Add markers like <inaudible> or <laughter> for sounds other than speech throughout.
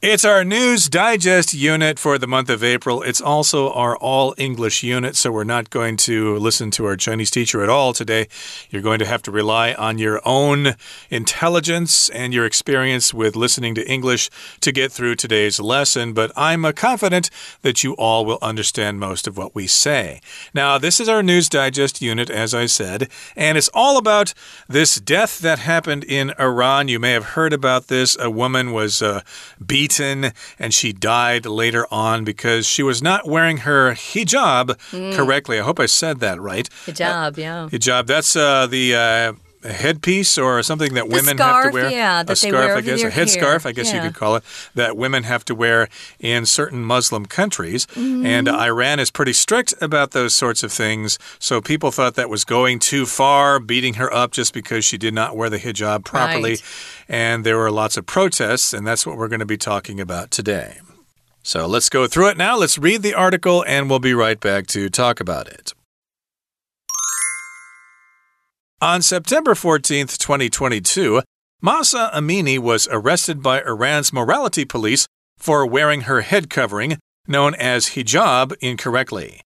It's our News Digest unit for the month of April. It's also our all English unit, so we're not going to listen to our Chinese teacher at all today. You're going to have to rely on your own intelligence and your experience with listening to English to get through today's lesson, but I'm confident that you all will understand most of what we say. Now, this is our News Digest unit, as I said, and it's all about this death that happened in Iran. You may have heard about this. A woman was uh, beaten beaten and she died later on because she was not wearing her hijab mm. correctly. I hope I said that right. Hijab, uh, yeah. Hijab. That's uh, the. Uh, a headpiece or something that the women scarf, have to wear? Yeah, a scarf, I guess, a headscarf, I guess yeah. you could call it, that women have to wear in certain Muslim countries. Mm -hmm. And Iran is pretty strict about those sorts of things. So people thought that was going too far, beating her up just because she did not wear the hijab properly. Right. And there were lots of protests, and that's what we're going to be talking about today. So let's go through it now. Let's read the article, and we'll be right back to talk about it. On September 14, 2022, Mahsa Amini was arrested by Iran's morality police for wearing her head covering, known as hijab, incorrectly.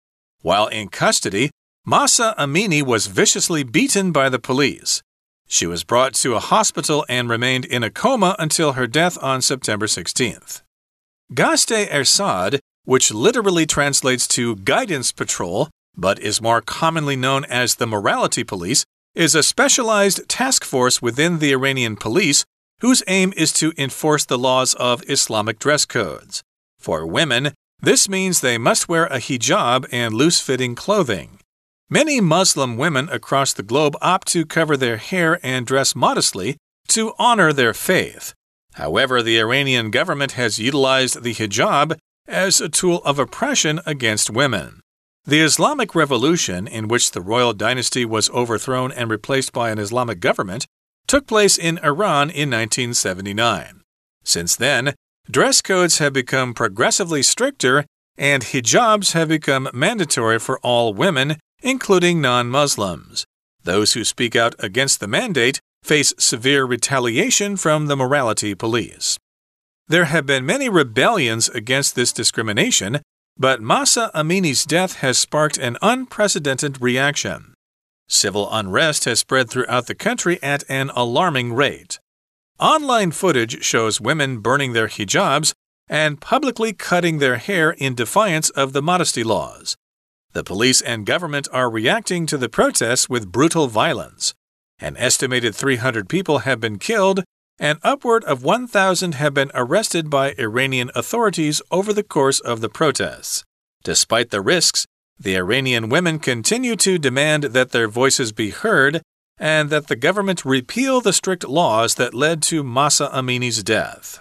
While in custody, Mahsa Amini was viciously beaten by the police. She was brought to a hospital and remained in a coma until her death on September 16th. Gasht-e Ershad, which literally translates to guidance patrol, but is more commonly known as the morality police, is a specialized task force within the Iranian police whose aim is to enforce the laws of Islamic dress codes. For women, this means they must wear a hijab and loose fitting clothing. Many Muslim women across the globe opt to cover their hair and dress modestly to honor their faith. However, the Iranian government has utilized the hijab as a tool of oppression against women. The Islamic Revolution, in which the royal dynasty was overthrown and replaced by an Islamic government, took place in Iran in 1979. Since then, dress codes have become progressively stricter and hijabs have become mandatory for all women, including non Muslims. Those who speak out against the mandate face severe retaliation from the morality police. There have been many rebellions against this discrimination, but Mahsa Amini's death has sparked an unprecedented reaction. Civil unrest has spread throughout the country at an alarming rate. Online footage shows women burning their hijabs and publicly cutting their hair in defiance of the modesty laws. The police and government are reacting to the protests with brutal violence. An estimated 300 people have been killed and upward of 1,000 have been arrested by Iranian authorities over the course of the protests. Despite the risks, the Iranian women continue to demand that their voices be heard and that the government repeal the strict laws that led to Mahsa Amini's death.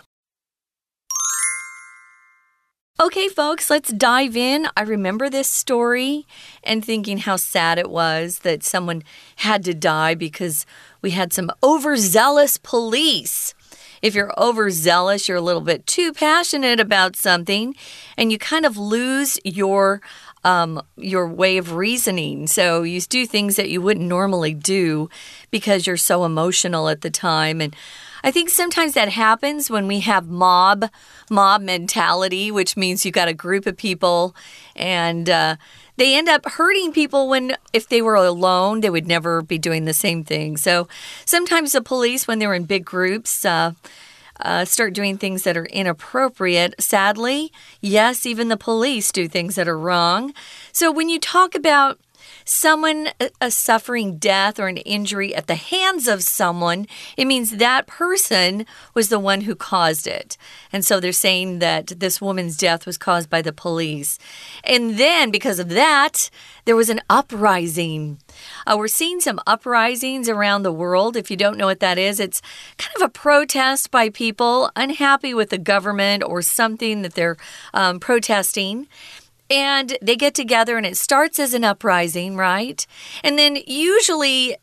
Okay, folks, let's dive in. I remember this story and thinking how sad it was that someone had to die because we had some overzealous police. If you're overzealous, you're a little bit too passionate about something, and you kind of lose your um, your way of reasoning. So you do things that you wouldn't normally do because you're so emotional at the time. And I think sometimes that happens when we have mob mob mentality, which means you've got a group of people and uh, they end up hurting people when if they were alone they would never be doing the same thing so sometimes the police when they're in big groups uh, uh, start doing things that are inappropriate. Sadly, yes, even the police do things that are wrong. So when you talk about someone suffering death or an injury at the hands of someone, it means that person was the one who caused it. And so they're saying that this woman's death was caused by the police. And then, because of that, there was an uprising. Uh, we're seeing some uprisings around the world. If you don't know what that is, it's kind of a protest by people unhappy with the government or something that they're um, protesting and they get together and it starts as an uprising, right? And then usually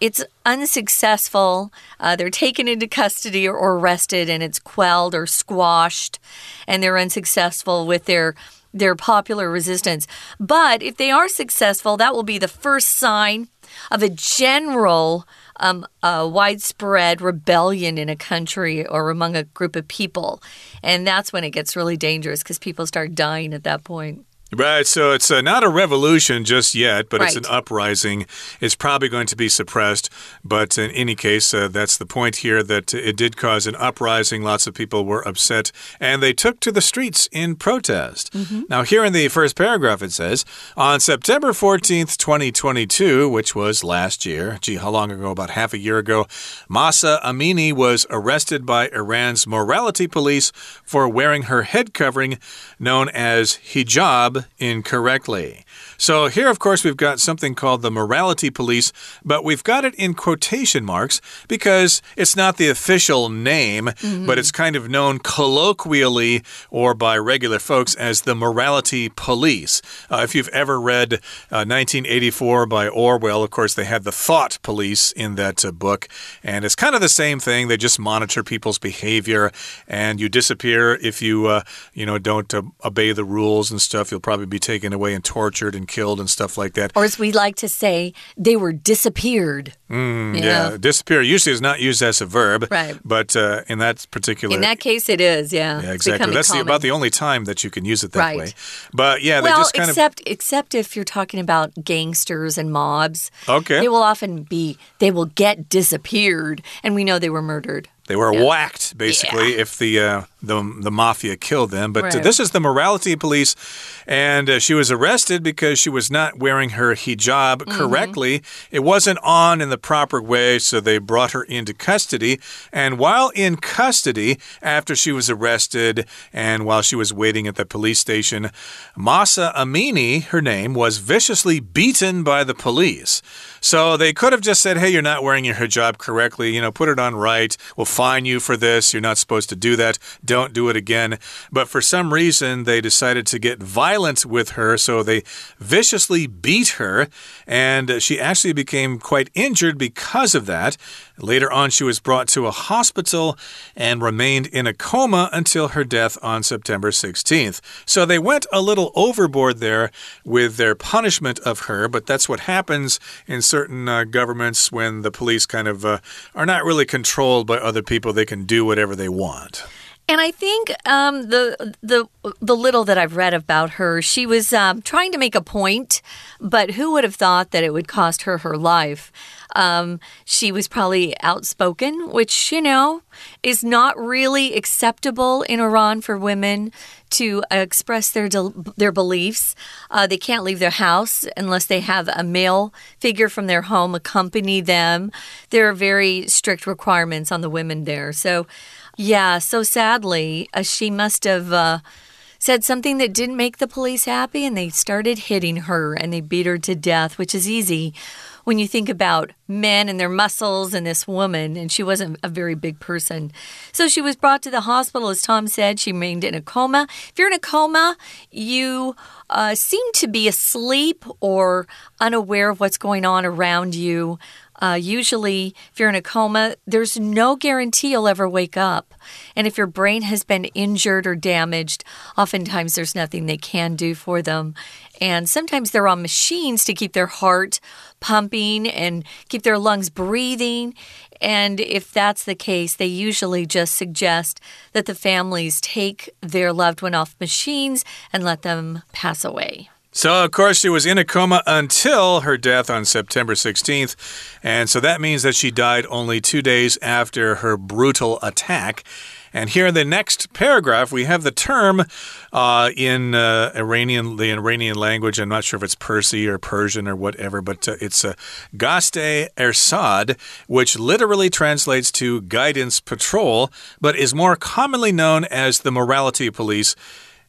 it's unsuccessful. Uh, they're taken into custody or arrested and it's quelled or squashed, and they're unsuccessful with their their popular resistance. But if they are successful, that will be the first sign of a general um, a widespread rebellion in a country or among a group of people. And that's when it gets really dangerous because people start dying at that point. Right, so it's uh, not a revolution just yet, but right. it's an uprising. It's probably going to be suppressed, but in any case, uh, that's the point here that it did cause an uprising. Lots of people were upset, and they took to the streets in protest. Mm -hmm. Now, here in the first paragraph, it says On September 14th, 2022, which was last year, gee, how long ago? About half a year ago, Mahsa Amini was arrested by Iran's morality police for wearing her head covering known as hijab incorrectly. So here, of course, we've got something called the morality police, but we've got it in quotation marks because it's not the official name, mm -hmm. but it's kind of known colloquially or by regular folks as the morality police. Uh, if you've ever read uh, 1984 by Orwell, of course, they had the thought police in that uh, book, and it's kind of the same thing. They just monitor people's behavior, and you disappear if you, uh, you know, don't uh, obey the rules and stuff. You'll probably be taken away and tortured and killed and stuff like that. Or as we like to say, they were disappeared. Mm, yeah, disappear usually is not used as a verb, right? But uh, in that particular, in that case, it is. Yeah, yeah, exactly. That's the, about the only time that you can use it that right. way. But yeah, well, they just kind except of except if you're talking about gangsters and mobs. Okay, they will often be they will get disappeared, and we know they were murdered. They were yeah. whacked, basically, yeah. if the uh, the the mafia killed them. But right. uh, this is the morality police, and uh, she was arrested because she was not wearing her hijab correctly. Mm -hmm. It wasn't on in the proper way, so they brought her into custody. And while in custody, after she was arrested, and while she was waiting at the police station, Mahsa Amini, her name, was viciously beaten by the police. So they could have just said, hey, you're not wearing your hijab correctly. You know, put it on right. We'll fine you for this. You're not supposed to do that. Don't do it again. But for some reason, they decided to get violent with her. So they viciously beat her. And she actually became quite injured because of that. Later on, she was brought to a hospital and remained in a coma until her death on September 16th. So they went a little overboard there with their punishment of her, but that's what happens in certain uh, governments when the police kind of uh, are not really controlled by other people. They can do whatever they want. And I think um, the the the little that I've read about her, she was um, trying to make a point, but who would have thought that it would cost her her life? Um, she was probably outspoken, which you know is not really acceptable in Iran for women to express their their beliefs. Uh, they can't leave their house unless they have a male figure from their home accompany them. There are very strict requirements on the women there, so. Yeah, so sadly, uh, she must have uh, said something that didn't make the police happy, and they started hitting her and they beat her to death, which is easy when you think about men and their muscles and this woman, and she wasn't a very big person. So she was brought to the hospital, as Tom said. She remained in a coma. If you're in a coma, you uh, seem to be asleep or unaware of what's going on around you. Uh, usually, if you're in a coma, there's no guarantee you'll ever wake up. And if your brain has been injured or damaged, oftentimes there's nothing they can do for them. And sometimes they're on machines to keep their heart pumping and keep their lungs breathing. And if that's the case, they usually just suggest that the families take their loved one off machines and let them pass away. So, of course, she was in a coma until her death on September 16th. And so that means that she died only two days after her brutal attack. And here in the next paragraph, we have the term uh, in uh, Iranian, the Iranian language. I'm not sure if it's Persi or Persian or whatever, but uh, it's a Gasht-e Ershad, which literally translates to guidance patrol, but is more commonly known as the morality police.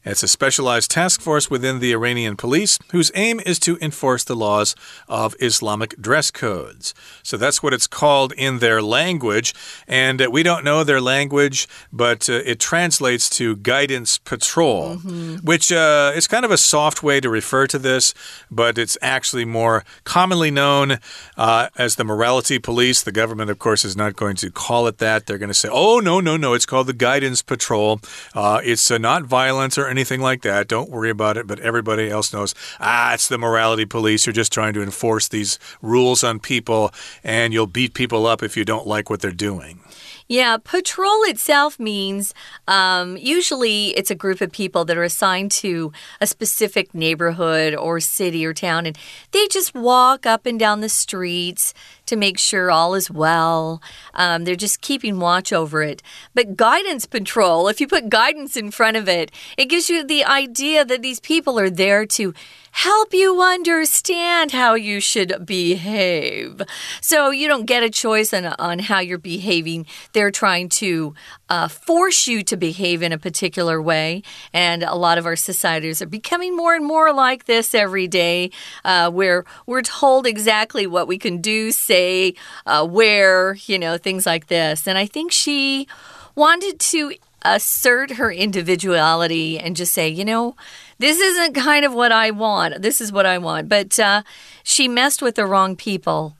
It's a specialized task force within the Iranian police whose aim is to enforce the laws of Islamic dress codes. So that's what it's called in their language. And uh, we don't know their language, but uh, it translates to guidance patrol, Mm -hmm. which uh, is kind of a soft way to refer to this, but it's actually more commonly known uh, as the morality police. The government, of course, is not going to call it that. They're going to say, oh, no, no, no, it's called the guidance patrol. Uh, it's uh, not violent or anything like that. Don't worry about it. But everybody else knows, ah, it's the morality police. You're just trying to enforce these rules on people, and you'll beat people up if you don't like what they're doing. Yeah, patrol itself means um, usually it's a group of people that are assigned to a specific neighborhood or city or town, and they just walk up and down the streets to make sure all is well. Um, they're just keeping watch over it. But guidance patrol, if you put guidance in front of it, it gives you the idea that these people are there to help you understand how you should behave. So you don't get a choice on, on how you're behaving. They're trying to uh, force you to behave in a particular way. And a lot of our societies are becoming more and more like this every day, uh, where we're told exactly what we can do, say, uh, where, you know, things like this. And I think she wanted to assert her individuality and just say, you know, this isn't kind of what I want. This is what I want. But uh, she messed with the wrong people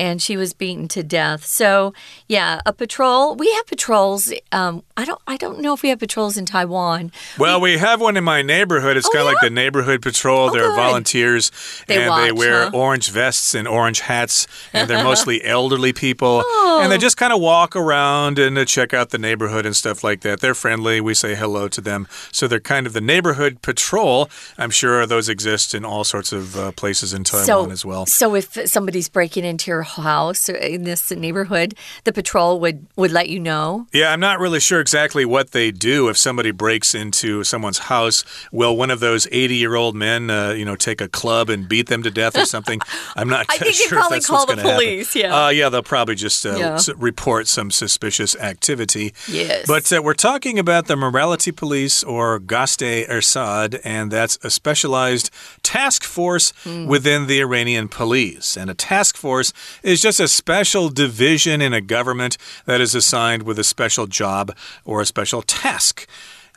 and she was beaten to death. So, yeah, a patrol. We have patrols. Um, I don't. I don't know if we have patrols in Taiwan. Well, we, we have one in my neighborhood. It's oh, kind of yeah? like the neighborhood patrol. Oh, they're volunteers, they and watch, they wear huh? orange vests and orange hats, and they're mostly <laughs> elderly people, oh. and they just kind of walk around and uh, check out the neighborhood and stuff like that. They're friendly. We say hello to them, so they're kind of the neighborhood patrol. I'm sure those exist in all sorts of uh, places in Taiwan so, as well. So if somebody's breaking into your house in this neighborhood, the patrol would would let you know. Yeah, I'm not really sure exactly what they do if somebody breaks into someone's house. Will one of those 80 year old men, uh, you know, take a club and beat them to death or something? <laughs> I'm not I think sure they'd probably call the police. Happen. Yeah, uh, yeah, they'll probably just uh, Yeah. report some suspicious activity. Yes. But uh, we're talking about the morality police or Gasht-e Ershad, and that's a specialized task force Hmm. within the Iranian police. And a task force is just a special division in a government that is assigned with a special job or a special task.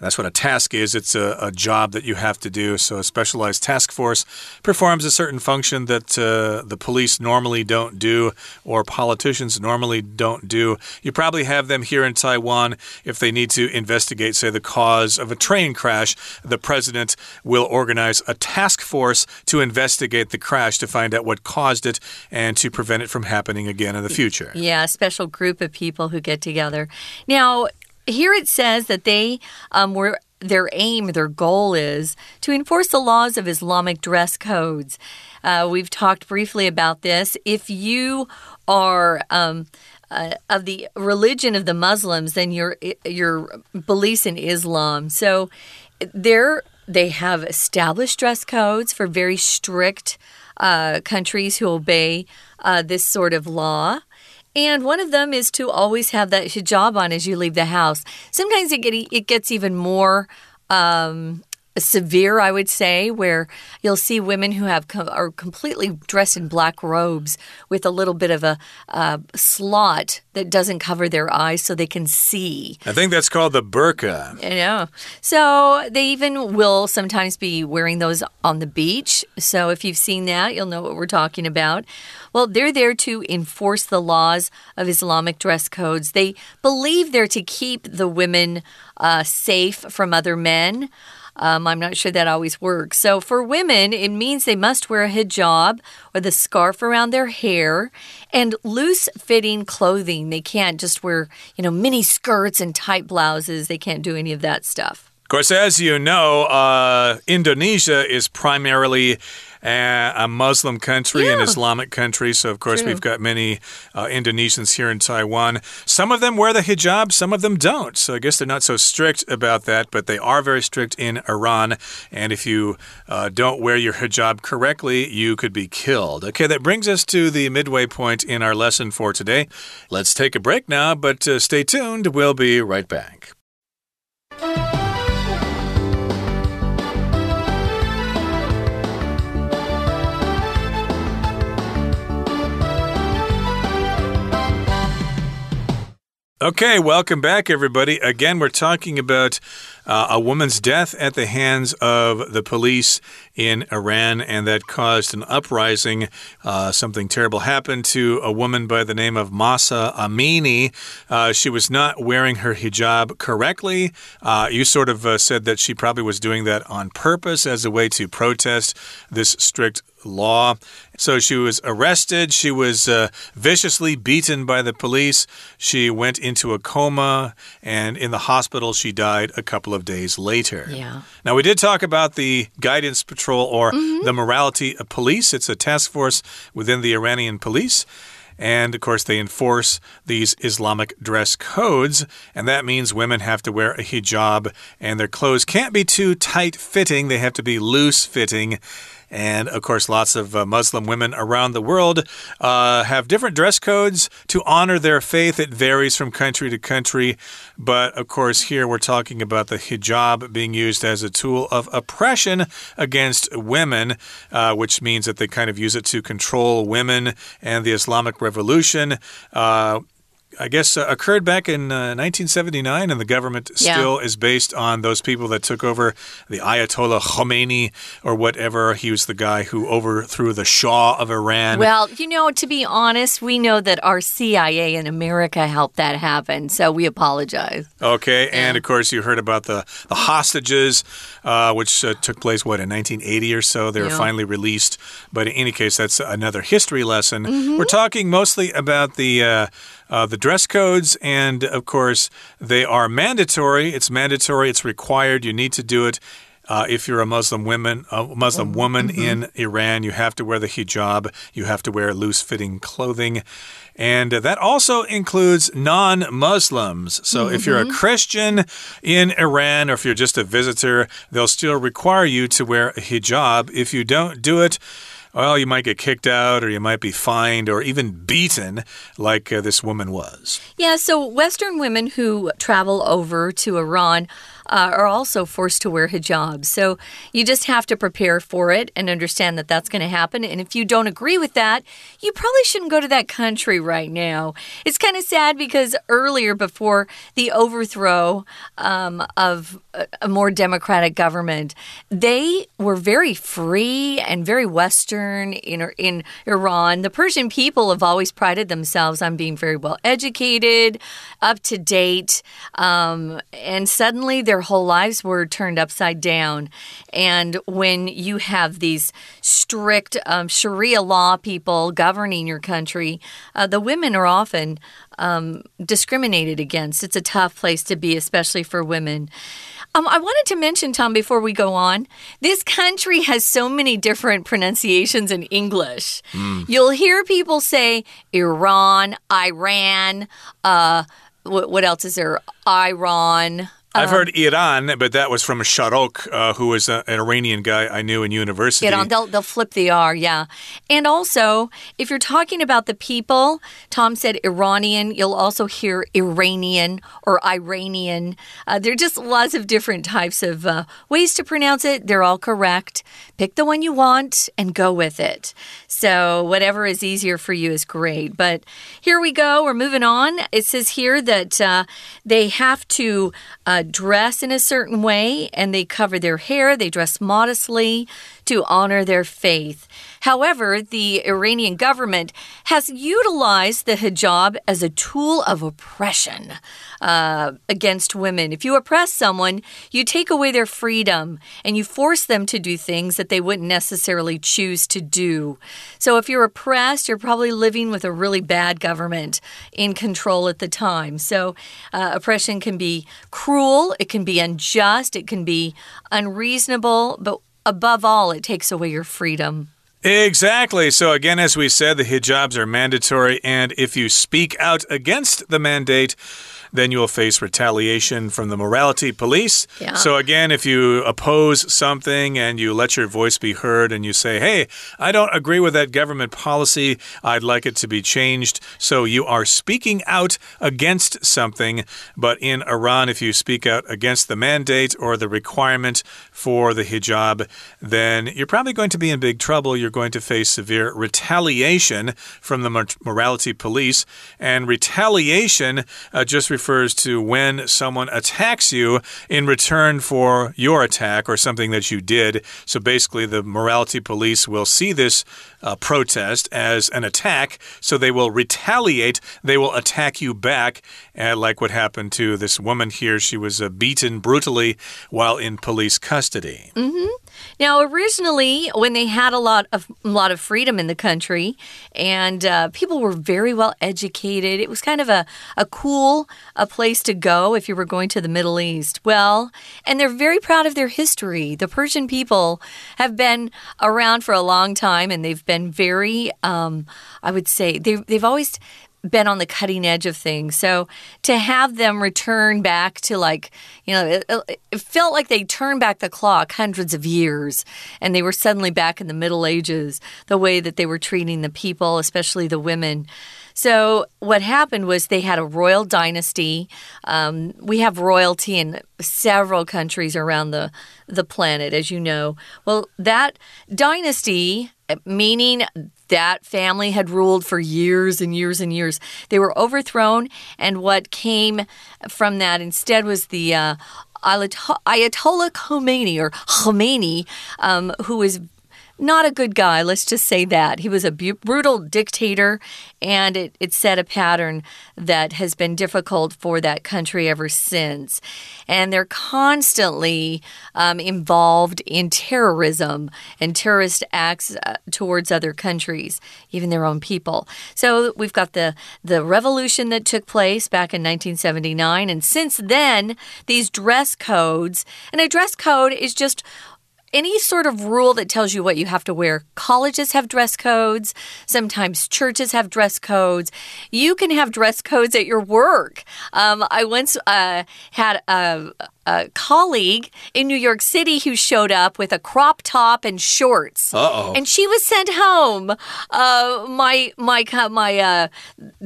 That's what a task is. It's a, a, job that you have to do. So, a specialized task force performs a certain function that uh, the police normally don't do or politicians normally don't do. You probably have them here in Taiwan if they need to investigate, say, the cause of a train crash. The president will organize a task force to investigate the crash to find out what caused it and to prevent it from happening again in the future. Yeah, a special group of people who get together. Now, here it says that they um, were their aim, their goal is to enforce the laws of Islamic dress codes. Uh, we've talked briefly about this. If you are um, uh, of the religion of the Muslims, then your your beliefs in Islam. So they're they have established dress codes for very strict uh, countries who obey uh, this sort of law. And one of them is to always have that hijab on as you leave the house. Sometimes it, get, it gets even more um, severe, I would say, where you'll see women who have are completely dressed in black robes with a little bit of a uh, slot that doesn't cover their eyes so they can see. I think that's called the burqa. I know. So they even will sometimes be wearing those on the beach. So if you've seen that, you'll know what we're talking about. Well, they're there to enforce the laws of Islamic dress codes. They believe they're to keep the women uh, safe from other men. Um, I'm not sure that always works. So, for women, it means they must wear a hijab or the scarf around their hair and loose fitting clothing. They can't just wear, you know, mini skirts and tight blouses. They can't do any of that stuff. Of course, as you know, uh, Indonesia is primarily a Muslim country, yeah. an Islamic country. So, of course, True. we've got many uh, Indonesians here in Taiwan. Some of them wear the hijab, some of them don't. So, I guess they're not so strict about that, but they are very strict in Iran. And if you uh, don't wear your hijab correctly, you could be killed. Okay, that brings us to the midway point in our lesson for today. Let's take a break now, but uh, stay tuned. We'll be right back. Okay, welcome back, everybody. Again, we're talking about uh, a woman's death at the hands of the police in Iran, and that caused an uprising. Uh, something terrible happened to a woman by the name of Mahsa Amini. Uh, she was not wearing her hijab correctly. Uh, you sort of uh, said that she probably was doing that on purpose as a way to protest this strict law. So she was arrested. She was uh, viciously beaten by the police. She went into a coma, and in the hospital, she died a couple of days later. Yeah. Now, we did talk about the Guidance Patrol or Mm -hmm. the Morality of Police. It's a task force within the Iranian police. And of course, they enforce these Islamic dress codes. And that means women have to wear a hijab, and their clothes can't be too tight fitting, they have to be loose fitting. And of course, lots of uh, Muslim women around the world uh, have different dress codes to honor their faith. It varies from country to country. But of course, here we're talking about the hijab being used as a tool of oppression against women, uh, which means that they kind of use it to control women and the Islamic Revolution. I guess, uh, occurred back in uh, 1979, and the government Yeah. still is based on those people that took over the Ayatollah Khomeini or whatever. He was the guy who overthrew the Shah of Iran. Well, you know, to be honest, we know that our CIA in America helped that happen, so we apologize. Okay, and of course, you heard about the, the hostages, uh, which uh, took place, what, in 1980 or so? They were Yeah. finally released. But in any case, that's another history lesson. Mm-hmm. We're talking mostly about the. Uh, uh, the dress codes, and of course, they are mandatory. It's mandatory, it's required. You need to do it. Uh, if you're a Muslim woman, a Muslim woman in Iran, you have to wear the hijab. You have to wear loose-fitting clothing, and uh, that also includes non-Muslims. So if you're a Christian in Iran, or if you're just a visitor, they'll still require you to wear a hijab. If you don't do it, well, you might get kicked out, or you might be fined, or even beaten, like uh, this woman was. Yeah, so Western women who travel over to Iran uh, are also forced to wear hijabs. So you just have to prepare for it and understand that that's going to happen. And if you don't agree with that, you probably shouldn't go to that country right now. It's kind of sad because earlier, before the overthrow um, of a, more democratic government, they were very free and very Western in, in Iran. The Persian people have always prided themselves on being very well educated, up to date, um, and suddenly their whole lives were turned upside down. And when you have these strict um, Sharia law people governing your country, uh, the women are often um, discriminated against. It's a tough place to be, especially for women. Um, I wanted to mention, Tom, before we go on, this country has so many different pronunciations in English. You'll hear people say Iran, Iran, uh, what, what else is there? Iran. I've heard Iran, but that was from Sharok, uh, who was a, an Iranian guy I knew in university. On. They'll, they'll flip the R, yeah. And also, if you're talking about the people, Tom said Iranian, you'll also hear Iranian or Iranian. Uh, there are just lots of different types of uh, ways to pronounce it. They're all correct. Pick the one you want and go with it. So, whatever is easier for you is great. But here we go. We're moving on. It says here that uh, they have to uh, dress in a certain way and they cover their hair, they dress modestly to honor their faith. However, the Iranian government has utilized the hijab as a tool of oppression uh, against women. If you oppress someone, you take away their freedom and you force them to do things that they wouldn't necessarily choose to do. So, if you're oppressed, you're probably living with a really bad government in control at the time. So, uh, oppression can be cruel, it can be unjust, it can be unreasonable, but above all, it takes away your freedom. Exactly. So, again, as we said, the hijabs are mandatory, and if you speak out against the mandate, then you will face retaliation from the morality police. Yeah. So, again, if you oppose something and you let your voice be heard and you say, hey, I don't agree with that government policy, I'd like it to be changed. So, you are speaking out against something. But in Iran, if you speak out against the mandate or the requirement for the hijab, then you're probably going to be in big trouble. You're going to face severe retaliation from the morality police. And retaliation uh, just refers to when someone attacks you in return for your attack or something that you did. So basically, the morality police will see this uh, protest as an attack, so they will retaliate. They will attack you back, uh, like what happened to this woman here. She was uh, beaten brutally while in police custody. Mm -hmm. Now, originally, when they had a lot of a lot of freedom in the country, and uh, people were very well educated, it was kind of a a cool a place to go if you were going to the Middle East. Well, and they're very proud of their history. The Persian people have been around for a long time, and they've been very, um, I would say, they've they've always been on the cutting edge of things. So to have them return back to like, you know, it, it, felt like they turned back the clock hundreds of years and they were suddenly back in the Middle Ages, the way that they were treating the people, especially the women. So what happened was they had a royal dynasty. Um, we have royalty in several countries around the the planet, as you know. Well, that dynasty, meaning that family had ruled for years and years and years. They were overthrown, and what came from that instead was the uh, Ayatollah Khomeini or Khomeini, um, who was not a good guy, let's just say that. He was a brutal dictator, and it, it set a pattern that has been difficult for that country ever since. And they're constantly um, involved in terrorism and terrorist acts uh, towards other countries, even their own people. So we've got the, the revolution that took place back in 1979, and since then, these dress codes, and a dress code is just any sort of rule that tells you what you have to wear. Colleges have dress codes. Sometimes churches have dress codes. You can have dress codes at your work. Um, I once uh, had a, a colleague in New York City who showed up with a crop top and shorts. Uh-oh. And she was sent home. Uh, my my my uh,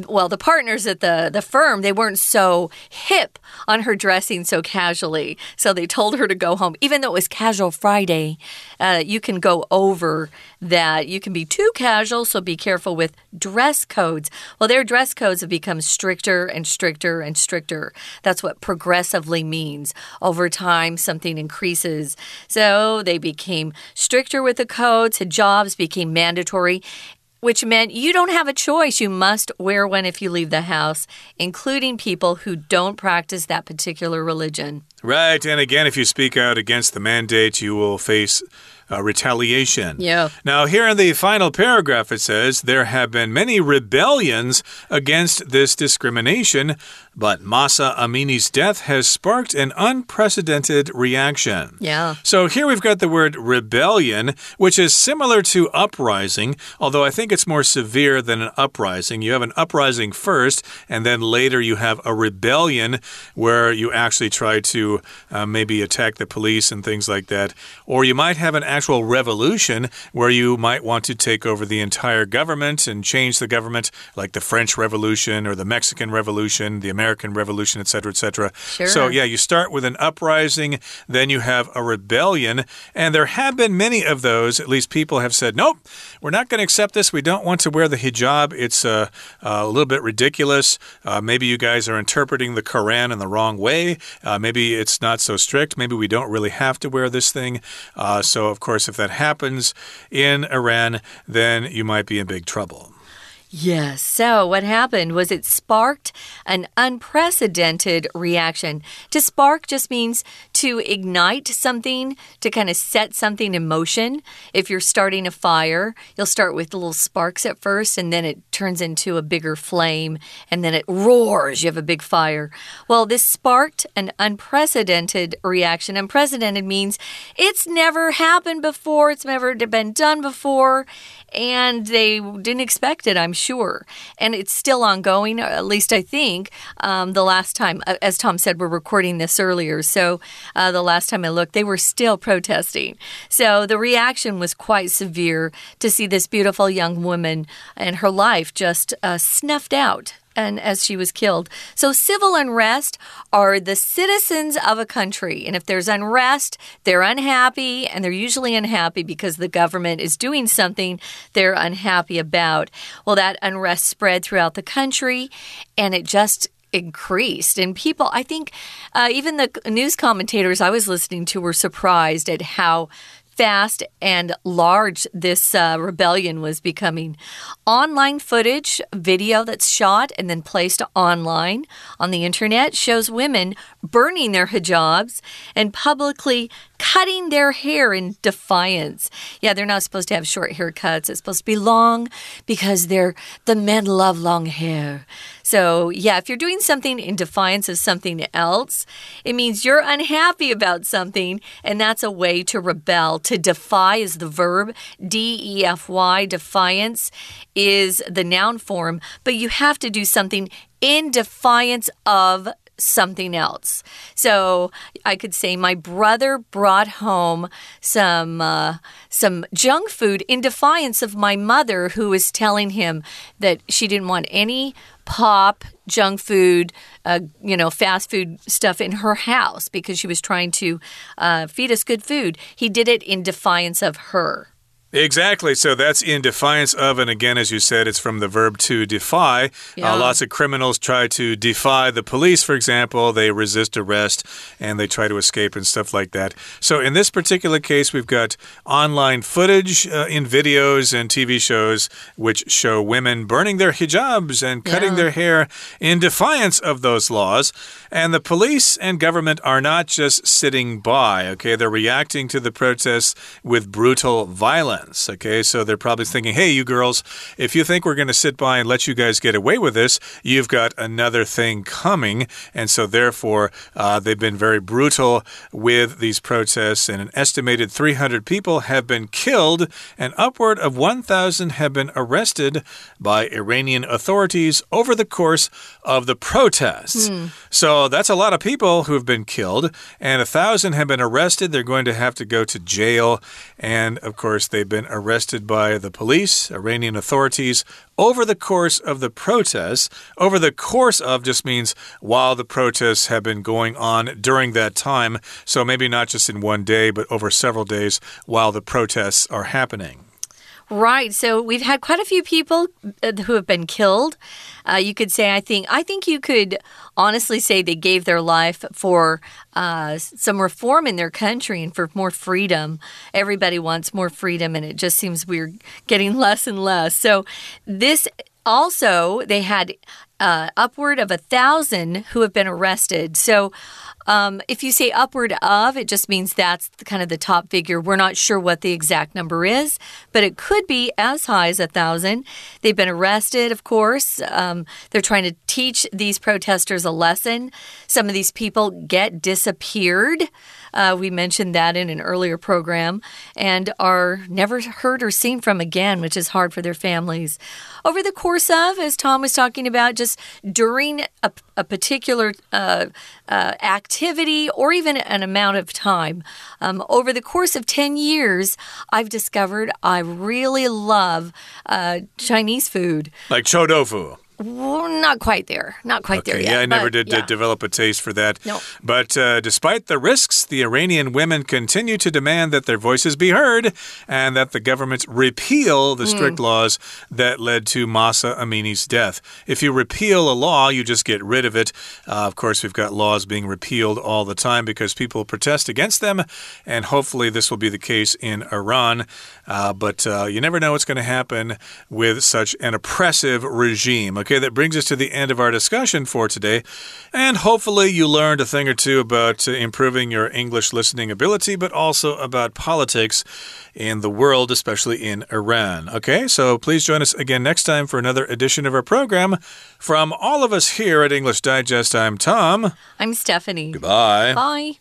well, the partners at the the firm they weren't so hip on her dressing so casually, so they told her to go home. Even though it was Casual Friday, uh, you can go over that. You can be too casual, so be careful with dress codes. Well, their dress codes have become stricter and stricter and stricter. That's what progressively means over time something increases. So they became stricter with the codes, hijabs became mandatory, which meant you don't have a choice. You must wear one if you leave the house, including people who don't practice that particular religion. Right. And again, if you speak out against the mandate, you will face uh, retaliation. Yeah. Now, here in the final paragraph, it says there have been many rebellions against this discrimination, but Mahsa Amini's death has sparked an unprecedented reaction. Yeah. So here we've got the word rebellion, which is similar to uprising, although I think it's more severe than an uprising. You have an uprising first, and then later you have a rebellion where you actually try to uh, maybe attack the police and things like that. Or you might have an actual revolution where you might want to take over the entire government and change the government, like the French Revolution or the Mexican Revolution, the American Revolution, etc., etc. Sure. So, yeah, you start with an uprising, then you have a rebellion, and there have been many of those. At least people have said, nope, we're not going to accept this. We don't want to wear the hijab. It's uh, uh, a little bit ridiculous. Uh, maybe you guys are interpreting the Quran in the wrong way. Uh, maybe it's not so strict. Maybe we don't really have to wear this thing. Uh, so, of course, if that happens in Iran, then you might be in big trouble. Yes. So, what happened was it sparked an unprecedented reaction. To spark just means to ignite something, to kind of set something in motion. If you're starting a fire, you'll start with little sparks at first, and then it turns into a bigger flame, and then it roars. You have a big fire. Well, this sparked an unprecedented reaction. Unprecedented means it's never happened before, it's never been done before, and they didn't expect it, I'm sure. And it's still ongoing, at least I think. Um, the last time, uh, as Tom said, we're recording this earlier. So uh, the last time I looked, they were still protesting. So the reaction was quite severe to see this beautiful young woman and her life just uh, snuffed out and as she was killed. So civil unrest are the citizens of a country. And if there's unrest, they're unhappy, and they're usually unhappy because the government is doing something they're unhappy about. Well, that unrest spread throughout the country, and it just increased. And people, I think, uh, even the news commentators I was listening to were surprised at how fast and large this uh, rebellion was becoming. Online footage, video that's shot and then placed online on the internet shows women burning their hijabs and publicly cutting their hair in defiance. Yeah, they're not supposed to have short haircuts. It's supposed to be long because they're the men love long hair. So, yeah, if you're doing something in defiance of something else, it means you're unhappy about something, and that's a way to rebel. To defy is the verb, D E F Y, defiance is the noun form, but you have to do something in defiance of something else. So I could say my brother brought home some uh, some junk food in defiance of my mother, who was telling him that she didn't want any pop junk food, uh, you know, fast food stuff in her house because she was trying to uh, feed us good food. He did it in defiance of her. Exactly. So that's in defiance of, and again, as you said, it's from the verb to defy. Uh, yeah. Uh, lots of criminals try to defy the police, for example. They resist arrest and they try to escape and stuff like that. So in this particular case, we've got online footage uh, in videos and TV shows which show women burning their hijabs and cutting yeah. their hair in defiance of those laws. And the police and government are not just sitting by, okay? They're reacting to the protests with brutal violence. Okay, so they're probably thinking, hey, you girls, if you think we're going to sit by and let you guys get away with this, you've got another thing coming. And so, therefore, uh, they've been very brutal with these protests, and an estimated 300 people have been killed, and upward of 1,000 have been arrested by Iranian authorities over the course of the protests. Mm. So, that's a lot of people who have been killed, and a thousand have been arrested. They're going to have to go to jail, and of course, they They've been arrested by the police, Iranian authorities, over the course of the protests. Over the course of just means while the protests have been going on during that time. So maybe not just in one day, but over several days while the protests are happening. Right. So we've had quite a few people uh, who have been killed. Uh, you could say, I think, I think you could honestly say they gave their life for uh, some reform in their country and for more freedom. Everybody wants more freedom, and it just seems we're getting <laughs> less and less. So this also, they had uh, upward of a thousand who have been arrested. So um, if you say upward of, it just means that's the, kind of the top figure. We're not sure what the exact number is, but it could be as high as a thousand. They've been arrested, of course. Um, they're trying to teach these protesters a lesson. Some of these people get disappeared. Uh, we mentioned that in an earlier program and are never heard or seen from again, which is hard for their families. Over the course of, as Tom was talking about, just during a, a particular uh, uh, activity or even an amount of time, um, over the course of 10 years, I've discovered I really love uh, Chinese food. Like chou tofu. Not quite there. Not quite okay, there yet. Yeah, I never did yeah. develop a taste for that. No. But uh, despite the risks, the Iranian women continue to demand that their voices be heard and that the government repeal the strict mm. laws that led to Mahsa Amini's death. If you repeal a law, you just get rid of it. Uh, of course, we've got laws being repealed all the time because people protest against them, and hopefully this will be the case in Iran. Uh, but uh, you never know what's going to happen with such an oppressive regime. Okay, that brings us to the end of our discussion for today. And hopefully, you learned a thing or two about uh, improving your English listening ability, but also about politics in the world, especially in Iran. Okay, so please join us again next time for another edition of our program. From all of us here at English Digest, I'm Tom. I'm Stephanie. Goodbye. Bye.